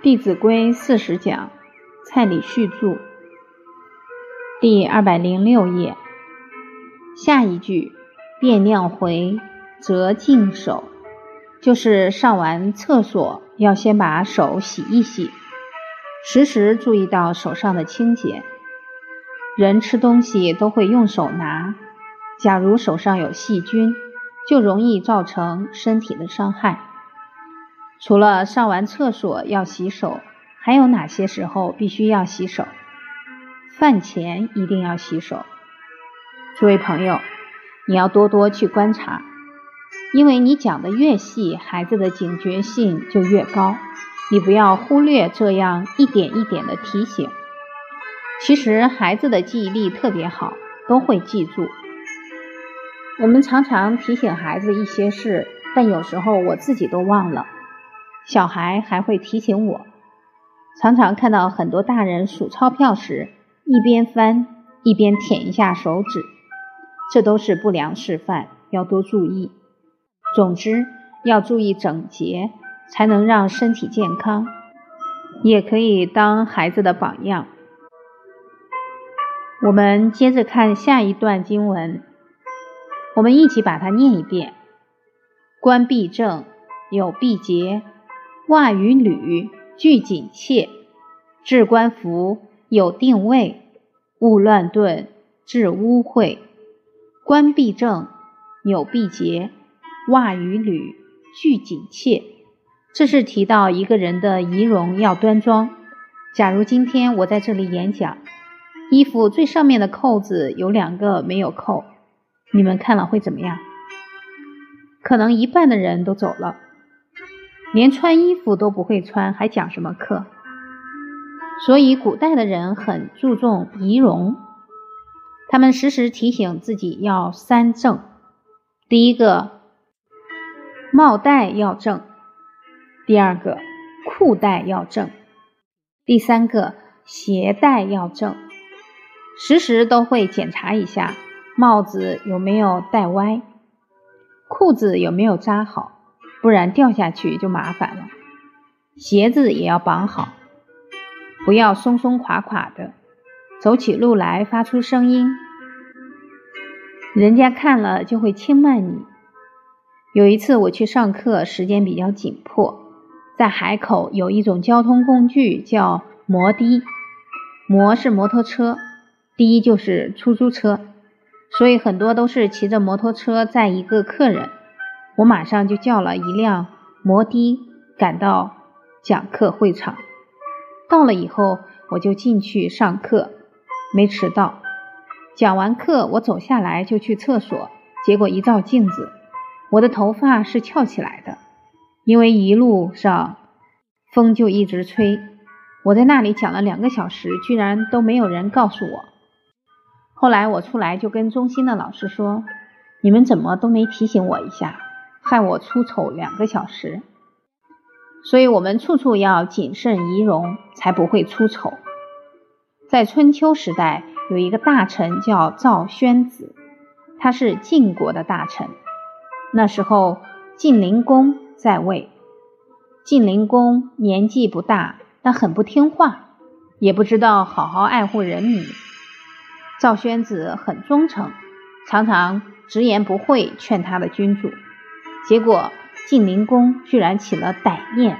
《弟子规》四十讲，蔡礼旭著，第二百零六页。下一句“便尿回，则净手”，就是上完厕所要先把手洗一洗，时时注意到手上的清洁。人吃东西都会用手拿，假如手上有细菌，就容易造成身体的伤害。除了上完厕所要洗手，还有哪些时候必须要洗手？饭前一定要洗手。诸位朋友，你要多多去观察，因为你讲的越细，孩子的警觉性就越高。你不要忽略这样一点一点的提醒。其实孩子的记忆力特别好，都会记住。我们常常提醒孩子一些事，但有时候我自己都忘了。小孩还会提醒我，常常看到很多大人数钞票时，一边翻一边舔一下手指，这都是不良示范，要多注意。总之，要注意整洁，才能让身体健康，也可以当孩子的榜样。我们接着看下一段经文，我们一起把它念一遍：关闭正，有必结。袜与履俱紧切，置冠服有定位，勿乱顿，致污秽。冠必正，纽必结，袜与履俱紧切。这是提到一个人的仪容要端庄。假如今天我在这里演讲，衣服最上面的扣子有两个没有扣，你们看了会怎么样？可能一半的人都走了。连穿衣服都不会穿，还讲什么课？所以古代的人很注重仪容，他们时时提醒自己要三正：第一个，帽带要正；第二个，裤带要正；第三个，鞋带要正。时时都会检查一下帽子有没有戴歪，裤子有没有扎好。不然掉下去就麻烦了。鞋子也要绑好，不要松松垮垮的，走起路来发出声音，人家看了就会轻慢你。有一次我去上课，时间比较紧迫，在海口有一种交通工具叫摩的，摩是摩托车，的就是出租车，所以很多都是骑着摩托车载一个客人。我马上就叫了一辆摩的，赶到讲课会场。到了以后，我就进去上课，没迟到。讲完课，我走下来就去厕所，结果一照镜子，我的头发是翘起来的，因为一路上风就一直吹。我在那里讲了两个小时，居然都没有人告诉我。后来我出来就跟中心的老师说：“你们怎么都没提醒我一下？”害我出丑两个小时，所以我们处处要谨慎仪容，才不会出丑。在春秋时代，有一个大臣叫赵宣子，他是晋国的大臣。那时候晋灵公在位，晋灵公年纪不大，但很不听话，也不知道好好爱护人民。赵宣子很忠诚，常常直言不讳劝他的君主。结果晋灵公居然起了歹念，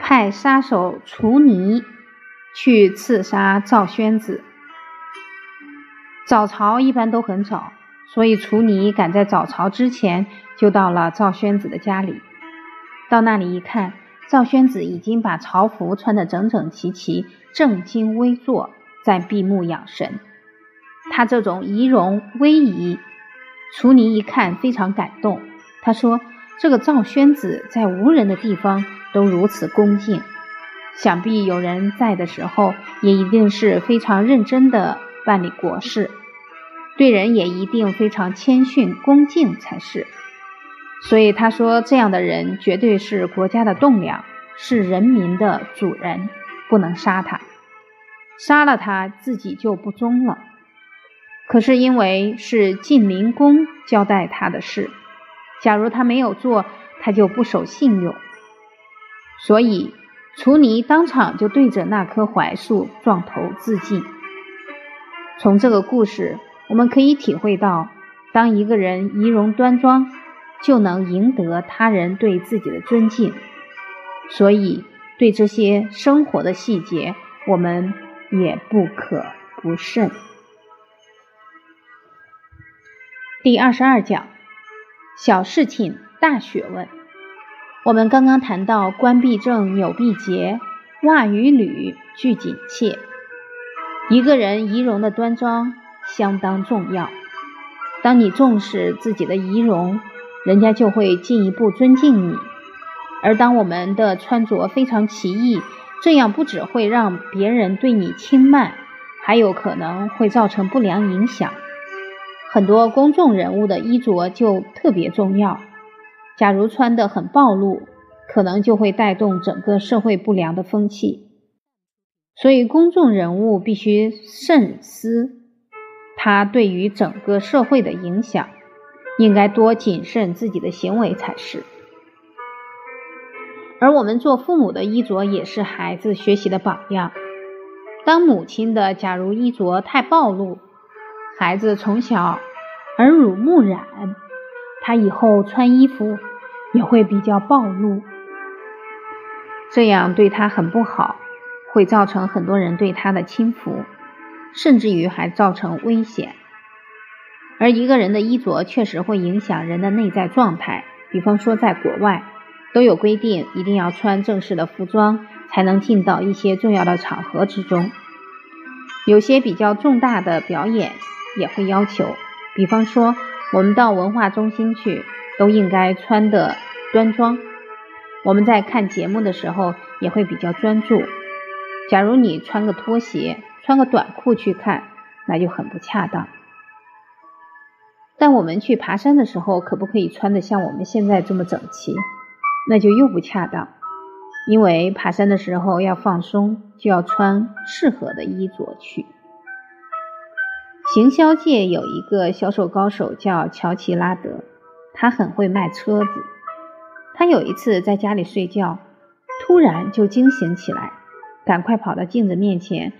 派杀手楚尼去刺杀赵宣子。早朝一般都很早，所以楚尼赶在早朝之前就到了赵宣子的家里。到那里一看，赵宣子已经把朝服穿得整整齐齐，正襟危坐，在闭目养神。他这种仪容威仪，楚尼一看非常感动。他说：“这个赵宣子在无人的地方都如此恭敬，想必有人在的时候，也一定是非常认真的办理国事，对人也一定非常谦逊恭敬才是。所以他说，这样的人绝对是国家的栋梁，是人民的主人，不能杀他，杀了他自己就不忠了。可是因为是晋灵公交代他的事。”假如他没有做，他就不守信用。所以除尼当场就对着那棵槐树撞头自尽。从这个故事，我们可以体会到，当一个人仪容端庄，就能赢得他人对自己的尊敬。所以，对这些生活的细节，我们也不可不慎。第二十二讲，小事情大学问。我们刚刚谈到冠必正，纽必结，袜与履俱紧切。一个人仪容的端庄相当重要。当你重视自己的仪容，人家就会进一步尊敬你。而当我们的穿着非常奇异，这样不只会让别人对你轻慢，还有可能会造成不良影响。很多公众人物的衣着就特别重要。假如穿得很暴露，可能就会带动整个社会不良的风气。所以，公众人物必须慎思他对于整个社会的影响，应该多谨慎自己的行为才是。而我们做父母的衣着也是孩子学习的榜样。当母亲的假如衣着太暴露，孩子从小耳濡目染。他以后穿衣服也会比较暴露，这样对他很不好，会造成很多人对他的轻浮，甚至于还造成危险。而一个人的衣着确实会影响人的内在状态，比方说在国外都有规定，一定要穿正式的服装才能进到一些重要的场合之中，有些比较重大的表演也会要求，比方说。我们到文化中心去，都应该穿的端庄。我们在看节目的时候也会比较专注。假如你穿个拖鞋、穿个短裤去看，那就很不恰当。但我们去爬山的时候，可不可以穿的像我们现在这么整齐？那就又不恰当。因为爬山的时候要放松，就要穿适合的衣着去。行销界有一个销售高手叫乔奇拉德，他很会卖车子。他有一次在家里睡觉，突然就惊醒起来，赶快跑到镜子面前，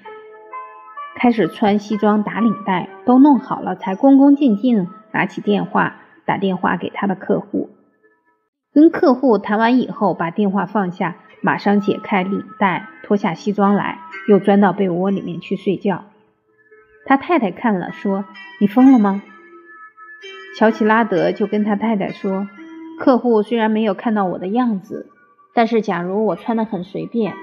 开始穿西装打领带，都弄好了，才恭恭敬敬拿起电话打电话给他的客户。跟客户谈完以后，把电话放下，马上解开领带，脱下西装来，又钻到被窝里面去睡觉。他太太看了，说：“你疯了吗？”乔奇拉德就跟他太太说：“客户虽然没有看到我的样子，但是假如我穿的很随便，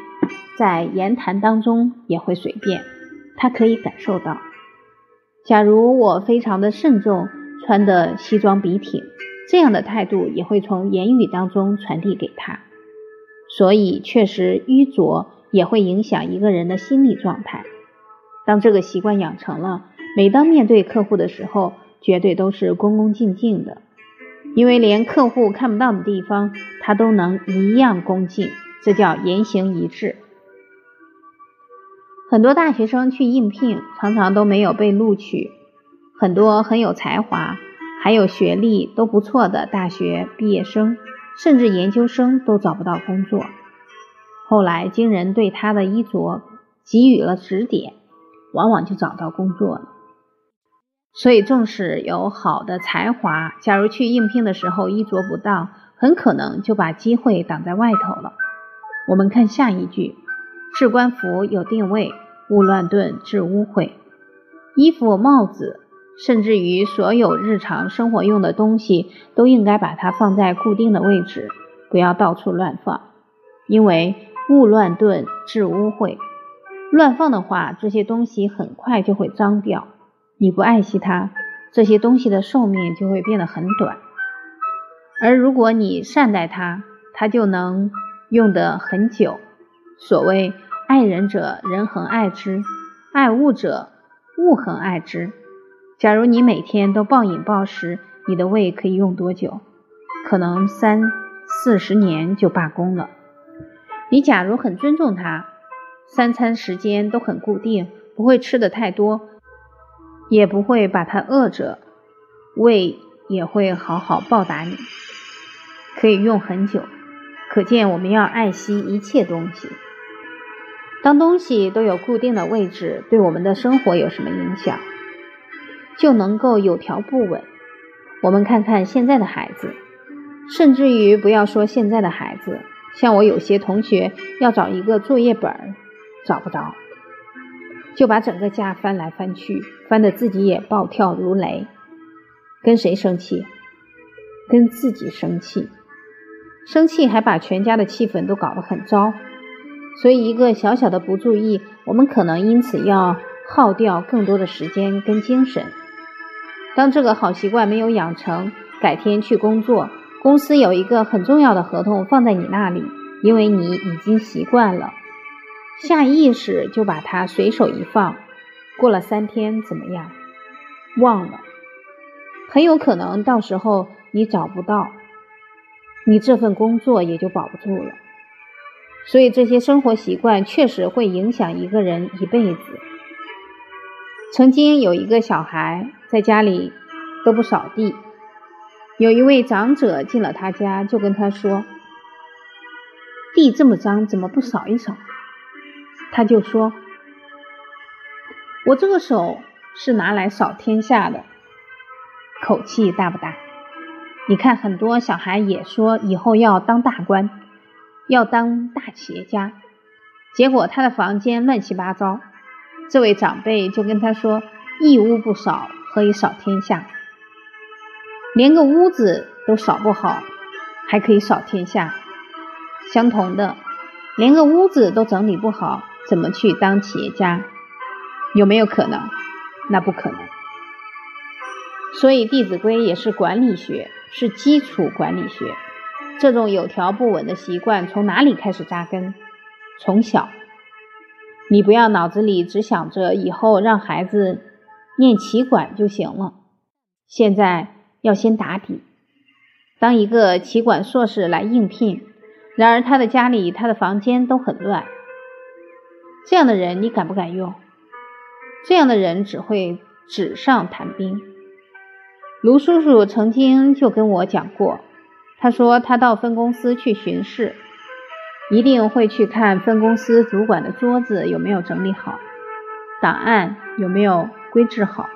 在言谈当中也会随便，他可以感受到。假如我非常的慎重，穿的西装笔挺，这样的态度也会从言语当中传递给他。所以，确实衣着也会影响一个人的心理状态。”当这个习惯养成了，每当面对客户的时候，绝对都是恭恭敬敬的，因为连客户看不到的地方，他都能一样恭敬，这叫言行一致。很多大学生去应聘，常常都没有被录取，很多很有才华、还有学历都不错的大学毕业生，甚至研究生都找不到工作。后来经人对他的衣着给予了指点。往往就找到工作了，所以纵使有好的才华，假如去应聘的时候衣着不当，很可能就把机会挡在外头了。我们看下一句：置冠服有定位，勿乱顿致污秽。衣服、帽子，甚至于所有日常生活用的东西，都应该把它放在固定的位置，不要到处乱放，因为勿乱顿致污秽。乱放的话，这些东西很快就会脏掉。你不爱惜它，这些东西的寿命就会变得很短。而如果你善待它，它就能用得很久。所谓爱人者，人恒爱之；爱物者，物恒爱之。假如你每天都暴饮暴食，你的胃可以用多久？可能三四十年就罢工了。你假如很尊重它。三餐时间都很固定，不会吃的太多，也不会把它饿着，胃也会好好报答你，可以用很久，可。见我们要爱惜一切东西。当东西都有固定的位置，对我们的生活有什么影响，就能够有条不紊。我们看看现在的孩子，甚至于不要说现在的孩子，像我有些同学要找一个作业本儿，找不着，就把整个家翻来翻去，翻得自己也暴跳如雷。跟谁生气？跟自己生气，生气还把全家的气氛都搞得很糟。所以，一个小小的不注意，我们可能因此要耗掉更多的时间跟精神。当这个好习惯没有养成，改天去工作，公司有一个很重要的合同放在你那里，因为你已经习惯了，下意识就把它随手一放。过了三天怎么样？忘了，很有可能到时候你找不到，你这份工作也就保不住了。所以这些生活习惯确实会影响一个人一辈子。曾经有一个小孩在家里都不扫地，有一位长者进了他家，就跟他说：“地这么脏，怎么不扫一扫？”他就说：“我这个手是拿来扫天下的。”口气大不大？你看很多小孩也说以后要当大官。要当大企业家，结果他的房间乱七八糟。这位长辈就跟他说：“一屋不扫，何以扫天下？连个屋子都扫不好，还可以扫天下？相同的，连个屋子都整理不好，怎么去当企业家？有没有可能？那不可能。所以《弟子规》也是管理学，是基础管理学。”这种有条不紊的习惯从哪里开始扎根？从小，你不要脑子里只想着以后让孩子念棋管就行了。现在要先打底，当一个棋管硕士来应聘，然而他的家里、他的房间都很乱，这样的人你敢不敢用？这样的人只会纸上谈兵。卢叔叔曾经就跟我讲过。他说，他到分公司去巡视，一定会去看分公司主管的桌子有没有整理好，档案有没有归置好。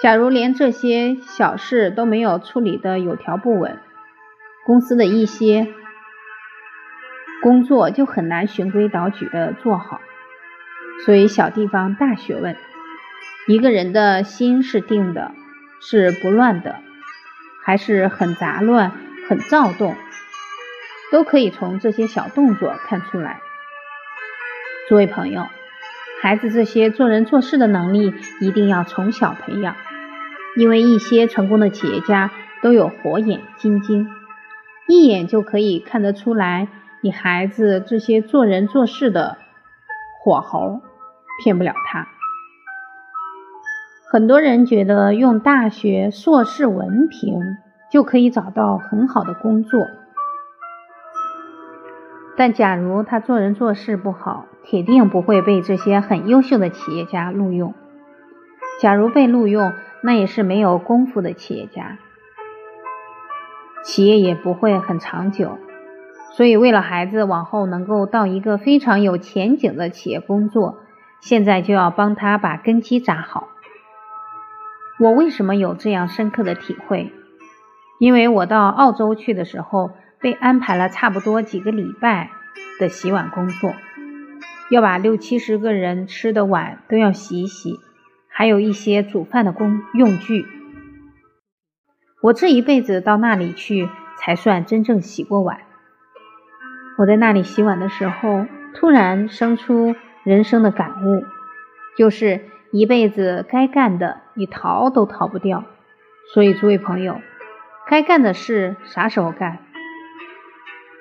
假如连这些小事都没有处理的有条不紊，公司的一些工作就很难循规蹈矩的做好。所以，小地方大学问，一个人的心是定的，是不乱的，还是很杂乱？很躁动，都可以从这些小动作看出来。诸位朋友，孩子这些做人做事的能力一定要从小培养，因为一些成功的企业家都有火眼金睛，一眼就可以看得出来你孩子这些做人做事的火候，骗不了他。很多人觉得用大学硕士文凭。就可以找到很好的工作，但假如他做人做事不好，铁定不会被这些很优秀的企业家录用。假如被录用，那也是没有功夫的企业家，企业也不会很长久。所以，为了孩子往后能够到一个非常有前景的企业工作，现在就要帮他把根基扎好。我为什么有这样深刻的体会？因为我到澳洲去的时候，被安排了差不多几个礼拜的洗碗工作，要把六七十个人吃的碗都要洗一洗，还有一些煮饭的工用具。我这一辈子到那里去才算真正洗过碗。我在那里洗碗的时候，突然生出人生的感悟，就是一辈子该干的，你逃都逃不掉。所以，诸位朋友。该干的事啥时候干？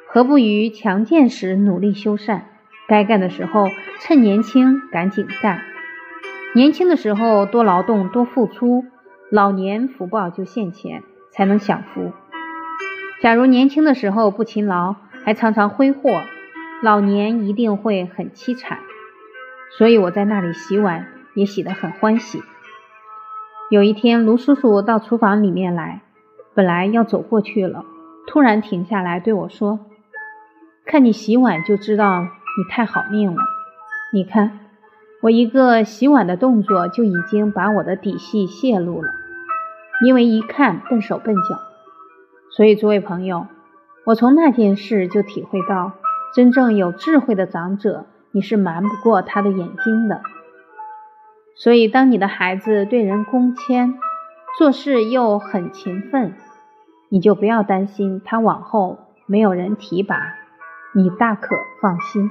何不于强健时努力修缮？该干的时候趁年轻赶紧干。年轻的时候多劳动多付出，老年福报就现前，才能享福。假如年轻的时候不勤劳，还常常挥霍，老年一定会很凄惨。所以我在那里洗碗也洗得很欢喜。有一天，卢叔叔到厨房里面来。本来要走过去了，突然停下来对我说：“看你洗碗就知道你太好命了。你看，我一个洗碗的动作就已经把我的底细泄露了，因为一看笨手笨脚。所以，诸位朋友，我从那件事就体会到，真正有智慧的长者，你是瞒不过他的眼睛的。所以，当你的孩子对人恭谦，做事又很勤奋，你就不要担心他往后没有人提拔，你大可放心。